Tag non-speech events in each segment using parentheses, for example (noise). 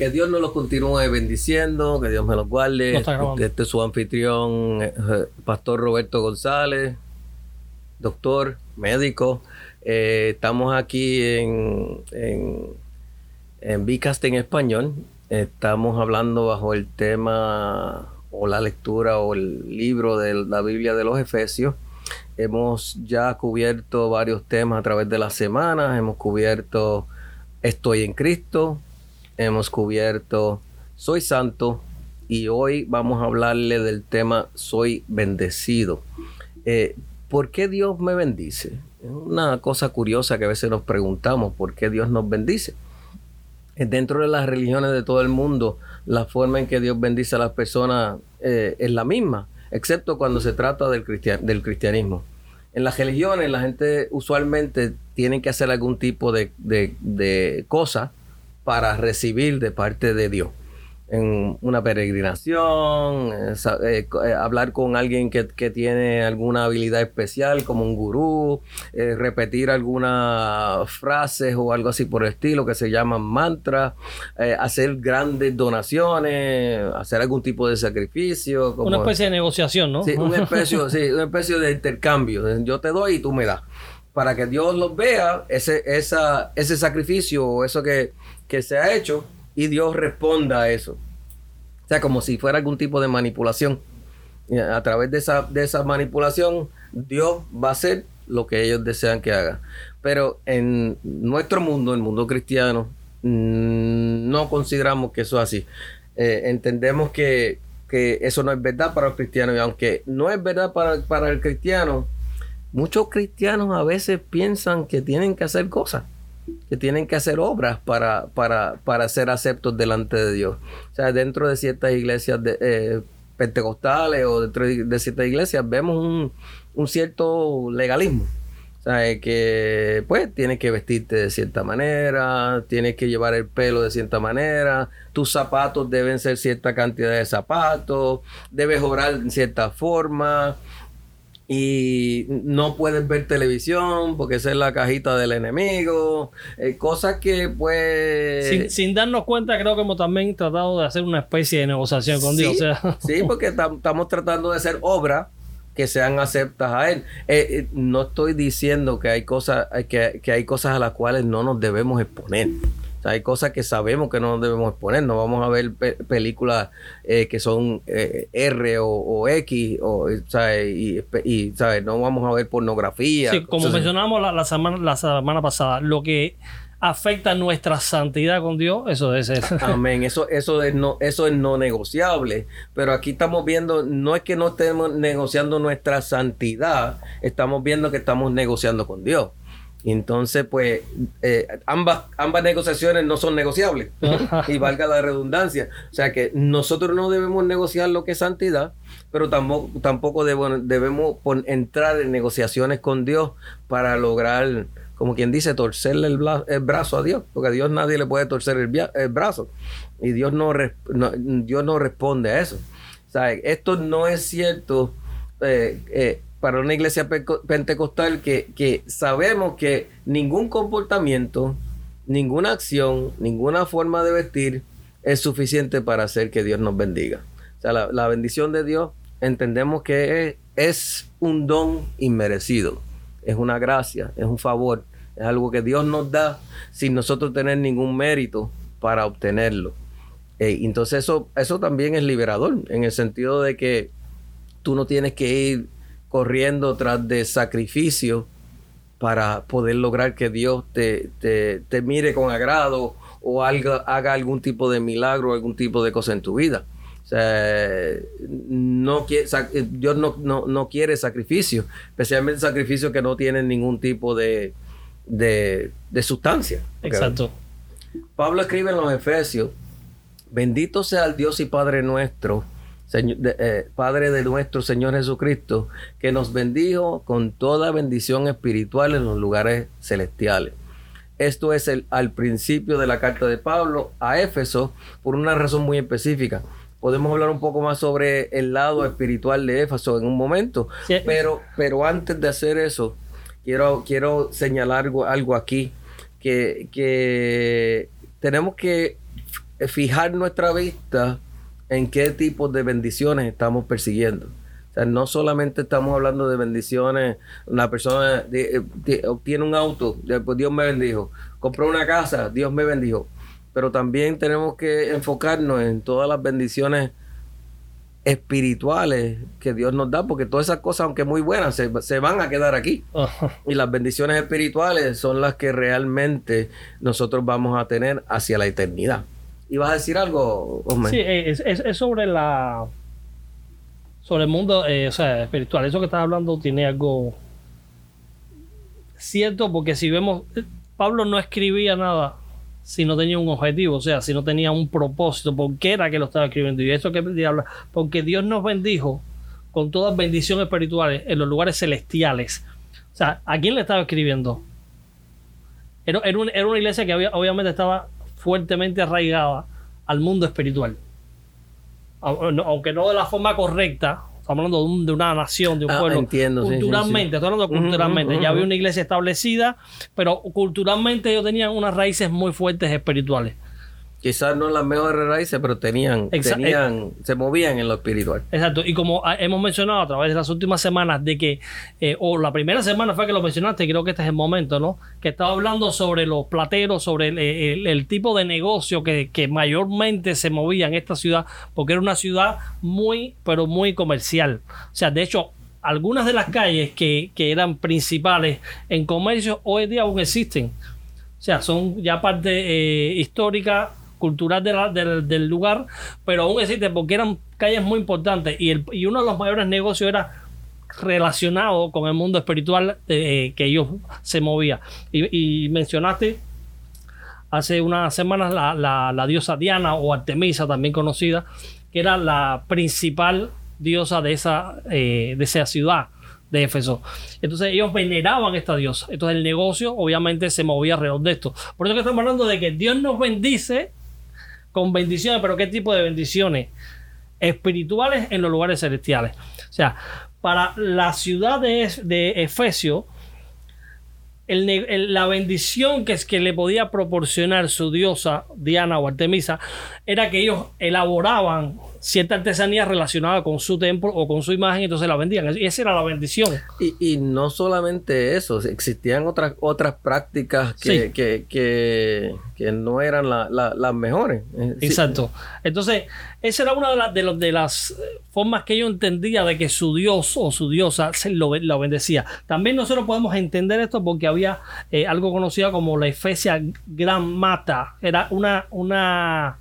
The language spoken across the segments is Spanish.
Que Dios nos los continúe bendiciendo, que Dios me los guarde. Este es su anfitrión, eh, Pastor Roberto González, doctor, médico. Eh, estamos aquí en, en, en Bicast en español. Estamos hablando bajo el tema o la lectura o el libro de la Biblia de los Efesios. Hemos ya cubierto varios temas a través de las semanas. Hemos cubierto Estoy en Cristo, hemos cubierto Soy Santo y hoy vamos a hablarle del tema Soy bendecido. Eh, ¿Por qué Dios me bendice? Es una cosa curiosa que a veces nos preguntamos, ¿por qué Dios nos bendice? Dentro de las religiones de todo el mundo, la forma en que Dios bendice a las personas eh, es la misma, excepto cuando se trata del, del cristianismo. En las religiones la gente usualmente tiene que hacer algún tipo de, de, de cosa para recibir de parte de Dios. En una peregrinación, eh, eh, hablar con alguien que, tiene alguna habilidad especial, como un gurú, eh, repetir algunas frases o algo así por el estilo que se llaman mantras, hacer grandes donaciones, hacer algún tipo de sacrificio. una especie de negociación, ¿no? Sí, una especie, sí, una especie de intercambio. Yo te doy y tú me das para que Dios los vea, ese, esa, ese sacrificio o eso que, que se ha hecho y Dios responda a eso. O sea, como si fuera algún tipo de manipulación. A través de esa, de esa manipulación, Dios va a hacer lo que ellos desean que haga. Pero en nuestro mundo, el mundo cristiano, mm, no consideramos que eso es así. Eh, entendemos que, que, eso no es verdad para los cristianos. Y aunque no es verdad para, para el cristiano, muchos cristianos a veces piensan que tienen que hacer cosas que tienen que hacer obras para, para, para ser aceptos delante de Dios. O sea, dentro de ciertas iglesias eh, pentecostales o dentro de ciertas iglesias vemos un, un cierto legalismo. O sea, que pues tienes que vestirte de cierta manera, tienes que llevar el pelo de cierta manera, tus zapatos deben ser cierta cantidad de zapatos, debes orar en cierta forma, y no puedes ver televisión porque esa es la cajita del enemigo, eh, cosas que pues... Sin, darnos cuenta creo que hemos también tratado de hacer una especie de negociación con Dios. Sí, (laughs) porque estamos tratando de hacer obras que sean aceptas a Él. Eh, eh, no estoy diciendo que hay, cosas, que, que hay cosas a las cuales no nos debemos exponer hay cosas que sabemos que no debemos exponer. No vamos a ver películas eh, que son eh, R o, X, o, Y, y no vamos a ver pornografía. Sí, como mencionábamos la, semana, la semana pasada, lo que afecta nuestra santidad con Dios, eso es (laughs) Amén, eso, eso, es no, eso es no negociable. Pero aquí estamos viendo, no es que no estemos negociando nuestra santidad, estamos viendo que estamos negociando con Dios. Entonces, pues, eh, ambas, ambas negociaciones no son negociables. (laughs) y valga la redundancia. O sea que nosotros no debemos negociar lo que es santidad, pero tampoco, tampoco debemos, debemos entrar en negociaciones con Dios para lograr, como quien dice, torcerle el, brazo a Dios. Porque a Dios nadie le puede torcer el, brazo. Y Dios no, Dios no responde a eso. O sea, esto no es cierto. Eh, eh, para una iglesia pentecostal que, sabemos que ningún comportamiento, ninguna acción, ninguna forma de vestir es suficiente para hacer que Dios nos bendiga. O sea, la, bendición de Dios entendemos que es, un don inmerecido, es una gracia, es un favor, es algo que Dios nos da sin nosotros tener ningún mérito para obtenerlo. entonces eso, eso también es liberador, en el sentido de que tú no tienes que ir corriendo tras de sacrificio para poder lograr que Dios te, te, mire con agrado o haga, haga, algún tipo de milagro, algún tipo de cosa en tu vida. O sea, no quiere, Dios no, no, quiere sacrificio, especialmente sacrificios que no tienen ningún tipo de, de, de sustancia. Exacto. Pablo escribe en los Efesios, bendito sea el Dios y Padre nuestro, eh, Padre de nuestro Señor Jesucristo, que nos bendijo con toda bendición espiritual en los lugares celestiales. Esto es el, al principio de la carta de Pablo a Éfeso por una razón muy específica. Podemos hablar un poco más sobre el lado espiritual de Éfeso en un momento, pero, pero antes de hacer eso, quiero, quiero señalar algo, algo aquí, que, que tenemos que fijar nuestra vista en qué tipo de bendiciones estamos persiguiendo. O sea, no solamente estamos hablando de bendiciones, una persona obtiene un auto, después Dios me bendijo, compró una casa, Dios me bendijo, pero también tenemos que enfocarnos en todas las bendiciones espirituales que Dios nos da, porque todas esas cosas, aunque muy buenas, se, van a quedar aquí. Y las bendiciones espirituales son las que realmente nosotros vamos a tener hacia la eternidad. ¿Y vas a decir algo, Osman? Sí, es, sobre la sobre el mundo eh, o sea, espiritual. Eso que estás hablando tiene algo cierto, porque si vemos, Pablo no escribía nada si no tenía un objetivo, o sea, si no tenía un propósito, ¿por qué era que lo estaba escribiendo? Y eso que habla, porque Dios nos bendijo con todas bendiciones espirituales en los lugares celestiales. O sea, ¿a quién le estaba escribiendo? Era, era, una iglesia que obviamente estaba fuertemente arraigada al mundo espiritual. Aunque no de la forma correcta, estamos hablando de, una nación, de un ah, pueblo. Entiendo, culturalmente, estoy hablando culturalmente. ya había una iglesia establecida, pero culturalmente ellos tenían unas raíces muy fuertes espirituales. Quizás no las mejores raíces, pero tenían, tenían se movían en lo espiritual. Exacto. Y como hemos mencionado a través de las últimas semanas, de que, eh, o la primera semana fue que lo mencionaste, creo que este es el momento, ¿no? Que estaba hablando sobre los plateros, sobre el, tipo de negocio que, que, mayormente se movía en esta ciudad, porque era una ciudad muy, pero muy comercial. O sea, de hecho, algunas de las calles que, que eran principales en comercio hoy día aún existen. O sea, son ya parte eh, histórica cultural del lugar, pero aún existe porque eran calles muy importantes y, el, y uno de los mayores negocios era relacionado con el mundo espiritual eh, que ellos se movía. Y, mencionaste hace unas semanas la, la, diosa Diana o Artemisa, también conocida, que era la principal diosa de esa, eh, de esa ciudad de Éfeso. Entonces ellos veneraban esta diosa. Entonces el negocio obviamente se movía alrededor de esto. Por eso que estamos hablando de que Dios nos bendice con bendiciones, pero ¿qué tipo de bendiciones? Espirituales en los lugares celestiales. O sea, para la ciudad de, de Efesio, la bendición que, es que le podía proporcionar su diosa Diana o Artemisa era que ellos elaboraban cierta artesanía relacionada con su templo o con su imagen, entonces la vendían. Y esa era la bendición. Y, no solamente eso, existían otras, otras prácticas que, que, no eran las mejores. Eh, Exacto. Entonces, esa era una de, las de, de, las formas que yo entendía de que su dios o su diosa se lo, bendecía. También nosotros podemos entender esto porque había eh, algo conocido como la Efesia Gran Mata. Era una... una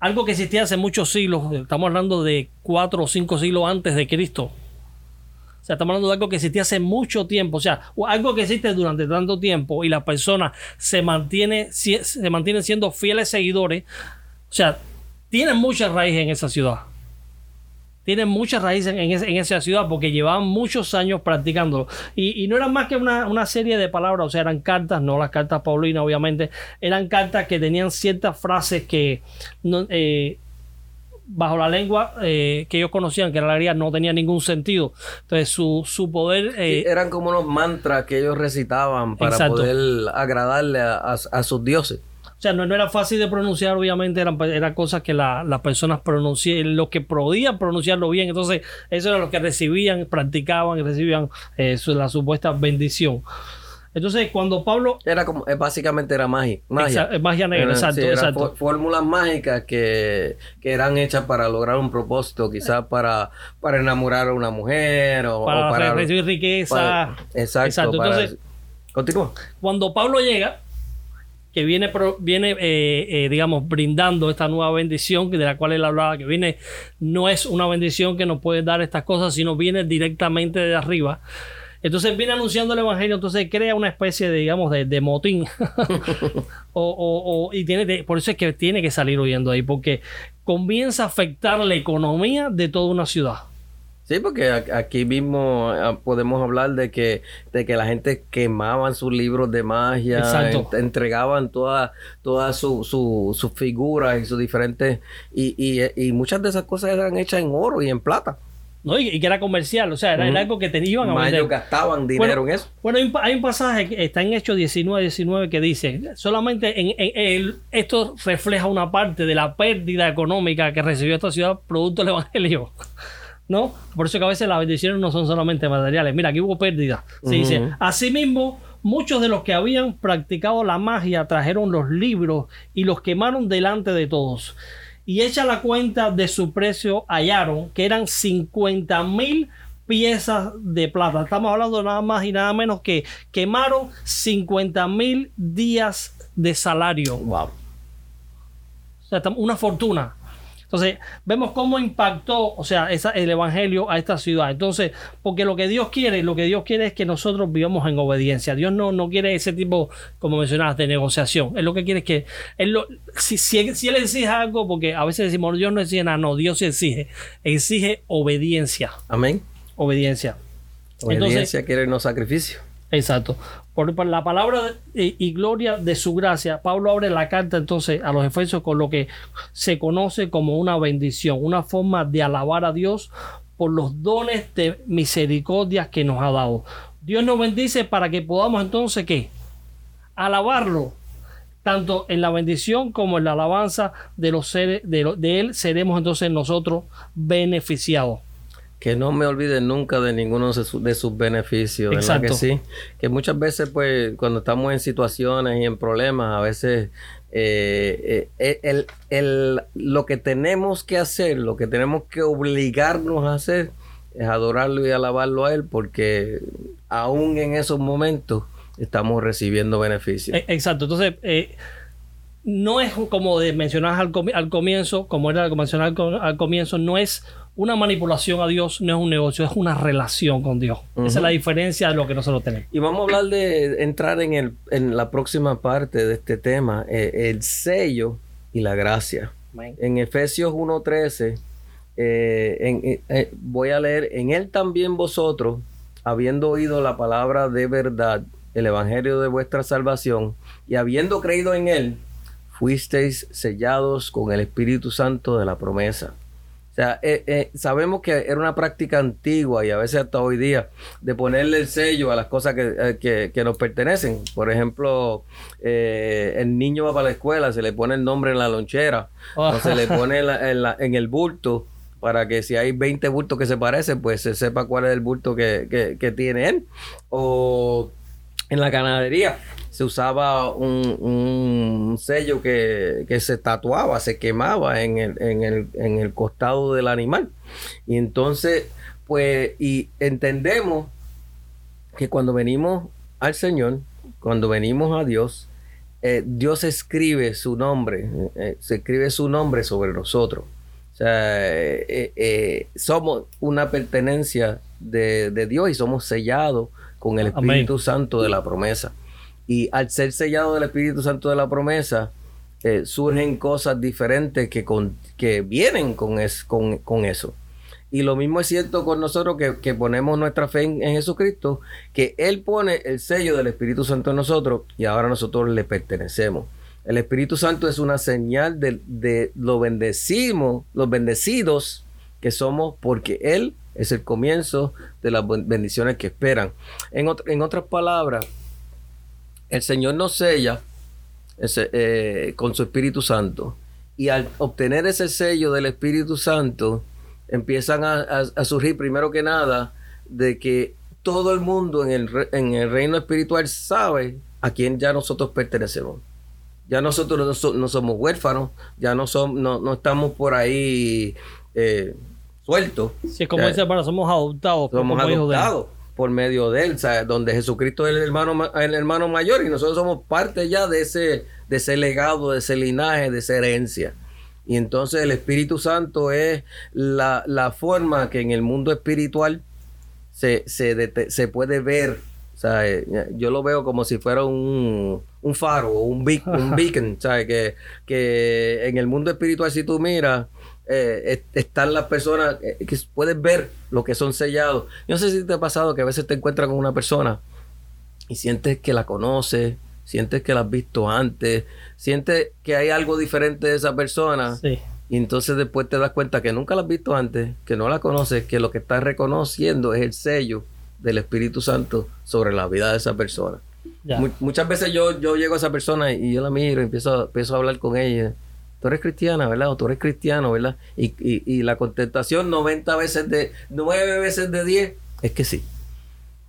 algo que existía hace muchos siglos, estamos hablando de cuatro o cinco siglos antes de Cristo. O sea, estamos hablando de algo que existía hace mucho tiempo, o sea, algo que existe durante tanto tiempo y la persona se mantiene, se mantienen siendo fieles seguidores. O sea, tienen mucha raíz en esa ciudad tienen muchas raíces en, esa ciudad porque llevaban muchos años practicándolo. Y, no eran más que una, serie de palabras, o sea, eran cartas, no las cartas paulinas, obviamente, eran cartas que tenían ciertas frases que eh, bajo la lengua eh, que ellos conocían, que era la griega, no tenía ningún sentido. Entonces, su, poder. Eh, eran como unos mantras que ellos recitaban para poder agradarle a sus dioses. O sea, no, era fácil de pronunciar, obviamente, eran, eran cosas que las personas pronunciaban, los que podían pronunciarlo bien. Entonces, eso era lo que recibían, practicaban y recibían eh, la supuesta bendición. Entonces, cuando Pablo. Era como, eh, básicamente era magia. Magia, magia negra, exacto. exacto. Fórmulas mágicas que, eran hechas para lograr un propósito, quizás para, para enamorar a una mujer o para, recibir riqueza. exacto. Entonces, continúa. Cuando Pablo llega, que viene, viene eh, eh, digamos, brindando esta nueva bendición de la cual él hablaba, que viene, no es una bendición que nos puede dar estas cosas, sino viene directamente de arriba. Entonces viene anunciando el evangelio, entonces crea una especie de, digamos, de, motín. (laughs) o, y tiene, por eso es que tiene que salir huyendo ahí, porque comienza a afectar la economía de toda una ciudad. Sí, porque aquí mismo ah, podemos hablar de que, de que la gente quemaban sus libros de magia, entregaban todas toda sus su, figuras y sus diferentes... Y, y, muchas de esas cosas eran hechas en oro y en plata. ¿no? Y, que era comercial, o sea, era, algo que tenían a vender. gastaban dinero en eso. Bueno, hay un, pasaje que está en Hechos 19, 19 que dice, solamente en, el, esto refleja una parte de la pérdida económica que recibió esta ciudad producto del Evangelio. ¿No? Por eso que a veces las bendiciones no son solamente materiales. Mira, aquí hubo pérdida. Se dice, asimismo, muchos de los que habían practicado la magia trajeron los libros y los quemaron delante de todos. Y hecha la cuenta de su precio, hallaron que eran 50 mil piezas de plata. Estamos hablando nada más y nada menos que quemaron 50 mil días de salario. Wow. O sea, una fortuna. Entonces, vemos cómo impactó, o sea, el evangelio a esta ciudad. Entonces, porque lo que Dios quiere, lo que Dios quiere es que nosotros vivamos en obediencia. Dios no, no quiere ese tipo, como mencionabas, de negociación. Él lo que quiere es que, él lo, si, si, Él exige algo, porque a veces decimos, Dios no exige nada, no, Dios exige, exige obediencia. Amén. Obediencia. Obediencia quiere no sacrificio. Exacto. Por, la palabra y, gloria de su gracia, Pablo abre la carta entonces a los efesios con lo que se conoce como una bendición, una forma de alabar a Dios por los dones de misericordia que nos ha dado. Dios nos bendice para que podamos entonces ¿qué? Alabarlo. Tanto en la bendición como en la alabanza de los seres de, de Él seremos entonces nosotros beneficiados que no me olvide nunca de ninguno de, sus beneficios, ¿verdad que sí? Que muchas veces, pues, cuando estamos en situaciones y en problemas, a veces eh, eh, el, el, lo que tenemos que hacer, lo que tenemos que obligarnos a hacer, es adorarlo y alabarlo a Él, porque aún en esos momentos estamos recibiendo beneficios. E, exacto, entonces... Eh, no es como de mencionar al, comienzo, como era mencionar al comienzo, no es una manipulación a Dios no es un negocio, es una relación con Dios. Esa es la diferencia de lo que nosotros tenemos. Y vamos a hablar de entrar en, el, en la próxima parte de este tema, eh, el sello y la gracia. En Efesios 1.13, eh, eh, voy a leer, en él también vosotros, habiendo oído la palabra de verdad, el evangelio de vuestra salvación, y habiendo creído en él, fuisteis sellados con el Espíritu Santo de la promesa sea, eh, eh, sabemos que era una práctica antigua y a veces hasta hoy día de ponerle el sello a las cosas que, eh, nos pertenecen. Por ejemplo, el niño va para la escuela, se le pone el nombre en la lonchera o se le (laughs) pone en, el bulto para que si hay 20 bultos que se parecen, pues se sepa cuál es el bulto que, que tiene él. O en la ganadería se usaba un, sello que, se tatuaba, se quemaba en el, en, el, en el costado del animal. Y entonces, pues, y entendemos que cuando venimos al Señor, cuando venimos a Dios, eh, Dios escribe su nombre, eh, se escribe su nombre sobre nosotros. O sea, eh, somos una pertenencia de, de, Dios y somos sellados con el Espíritu Santo de la promesa. Y al ser sellado del Espíritu Santo de la promesa, eh, surgen cosas diferentes que, con, que vienen con, es, con, eso. Y lo mismo es cierto con nosotros que, ponemos nuestra fe en, Jesucristo, que Él pone el sello del Espíritu Santo en nosotros y ahora nosotros le pertenecemos. El Espíritu Santo es una señal de, de lo bendecimos, los bendecidos que somos porque Él es el comienzo de las bendiciones que esperan. En, en otras palabras, el Señor nos sella eh, con su Espíritu Santo. Y al obtener ese sello del Espíritu Santo, empiezan a, surgir primero que nada de que todo el mundo en el, en el, reino espiritual sabe a quién ya nosotros pertenecemos. Ya nosotros no, somos huérfanos, ya no, somos, no, estamos por ahí eh, sueltos. Sí, como dice, bueno, somos adoptados. Somos adoptados por medio de él, donde Jesucristo es el hermano, el hermano mayor y nosotros somos parte ya de ese, de ese legado, de ese linaje, de esa herencia. Y entonces el Espíritu Santo es la, forma que en el mundo espiritual se, se, se puede ver. Sea, eh, yo lo veo como si fuera un, un faro o un, un (laughs) beacon. ¿sabes? Que, que en el mundo espiritual, si tú miras, eh, es- están las personas eh, que puedes ver lo que son sellados. Yo no sé si te ha pasado que a veces te encuentras con una persona y sientes que la conoces, sientes que la has visto antes, sientes que hay algo diferente de esa persona. Sí. Y entonces después te das cuenta que nunca la has visto antes, que no la conoces, que lo que estás reconociendo es el sello del Espíritu Santo sobre la vida de esa persona. Mu- muchas veces yo, yo llego a esa persona y yo la miro y empiezo, empiezo a hablar con ella. Tú eres cristiana, ¿verdad? O tú eres cristiano, ¿verdad? Y, y, y la contestación 90 veces de, 9 veces de 10 es que sí.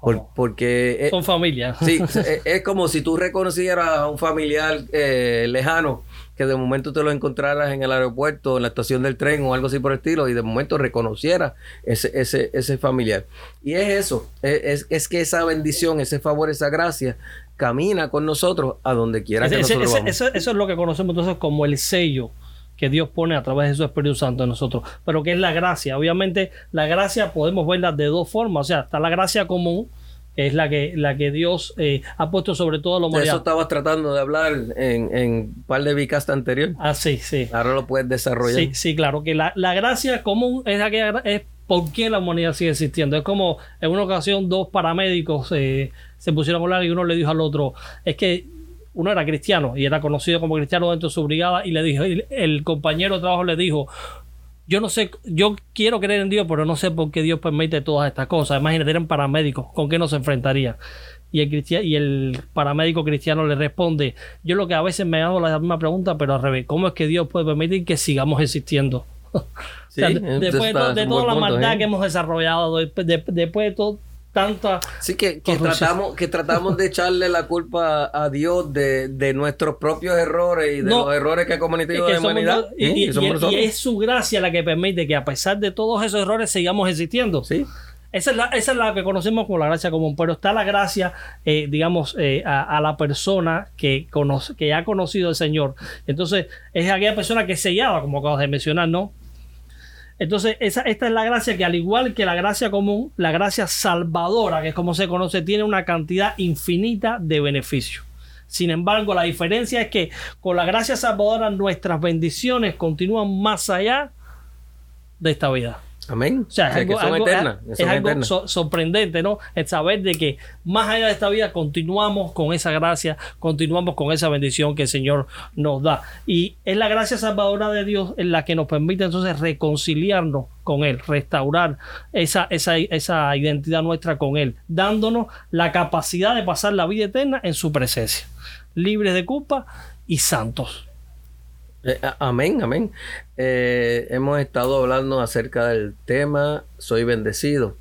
Por- Oh. porque es, Son familia. (laughs) Sí, (laughs) es, es como si tú reconocieras a un familiar eh, lejano que de momento te lo encontraras en el aeropuerto, en la estación del tren o algo así por el estilo y de momento reconocieras ese, ese, ese familiar. Y es eso, es, es- es que esa bendición, ese favor, esa gracia camina con nosotros a donde quiera Ese- que nosotros ese- vamos. eso, eso es lo que conocemos entonces como el sello que Dios pone a través de su Espíritu Santo en nosotros, pero que es la gracia. Obviamente la gracia podemos verla de dos formas, o sea, está la gracia común, que es la que, la que Dios eh, ha puesto sobre toda la De eso humanidad. estabas tratando de hablar en, en un par de vicasta anterior. Ah, sí, sí. Ahora lo puedes desarrollar. Sí, sí, claro, que la, la gracia común es aquella es por qué la humanidad sigue existiendo. Es como en una ocasión dos paramédicos eh, se pusieron a hablar y uno le dijo al otro, es que uno era cristiano y era conocido como cristiano dentro de su brigada y le dijo, el, compañero de trabajo le dijo, yo no sé, yo quiero creer en Dios, pero no sé por qué Dios permite todas estas cosas. Imagínate, eran paramédicos, ¿con qué nos enfrentarían? Y el, cristia- y el paramédico cristiano le responde, yo lo que a veces me hago la misma pregunta, pero al revés, ¿cómo es que Dios puede permitir que sigamos existiendo? (laughs) Sí, O sea, de- entonces después de, está- toda la punto, maldad ¿eh? que hemos desarrollado, de- de- después de todo, tanta... Sí, que, tratamos, que tratamos de (laughs) echarle la culpa a Dios de, de nuestros propios errores y de No. los errores que ha cometido que la somos humanidad. no- y, y es su gracia la que permite que a pesar de todos esos errores sigamos existiendo. Sí. Esa es, la, que conocemos como la gracia común, pero está la gracia, eh, digamos, eh, a, la persona que ha conocido al Señor. Entonces, es aquella persona que es sellada, como acabas de mencionar, ¿no? Entonces, esa, esta es la gracia que al igual que la gracia común, la gracia salvadora, que es como se conoce, tiene una cantidad infinita de beneficios. Sin embargo, la diferencia es que con la gracia salvadora nuestras bendiciones continúan más allá de esta vida. Amén. O sea, es algo, que son algo- eternas. es son algo eternas. so- sorprendente, ¿no? El saber de que más allá de esta vida continuamos con esa gracia, continuamos con esa bendición que el Señor nos da. Y es la gracia salvadora de Dios en la que nos permite entonces reconciliarnos con Él, restaurar esa, esa, esa identidad nuestra con Él, dándonos la capacidad de pasar la vida eterna en su presencia, libres de culpa y santos. Eh, amén, amén. Eh, hemos estado hablando acerca del tema Soy bendecido.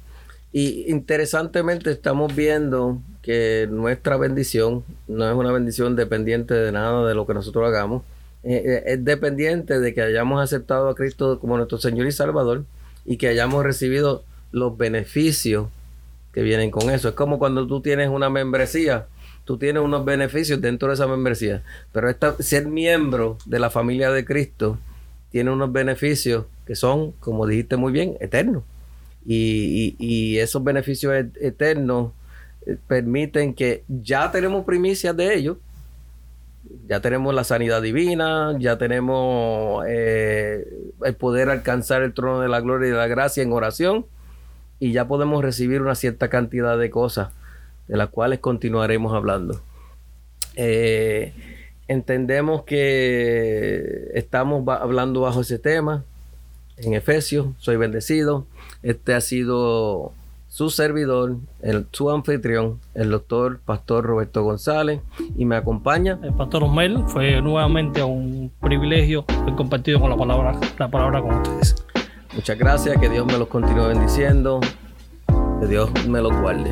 Y interesantemente estamos viendo que nuestra bendición no es una bendición dependiente de nada de lo que nosotros hagamos. Eh, es dependiente de que hayamos aceptado a Cristo como nuestro Señor y Salvador y que hayamos recibido los beneficios que vienen con eso. Es como cuando tú tienes una membresía, tú tienes unos beneficios dentro de esa membresía, pero esta, ser miembro de la familia de Cristo tiene unos beneficios que son, como dijiste muy bien, eternos. Y, esos beneficios et- eternos eh, permiten que ya tenemos primicias de ellos, ya tenemos la sanidad divina, ya tenemos eh, el poder alcanzar el trono de la gloria y de la gracia en oración, y ya podemos recibir una cierta cantidad de cosas de las cuales continuaremos hablando. Eh, entendemos que estamos ba- hablando bajo ese tema en Efesios, soy bendecido. Este ha sido su servidor, el, su anfitrión, el doctor Pastor Roberto González, y me acompaña. El pastor Osmel fue nuevamente un privilegio haber compartido con la palabra, la palabra con ustedes. Muchas gracias, que Dios me los continúe bendiciendo, que Dios me los guarde.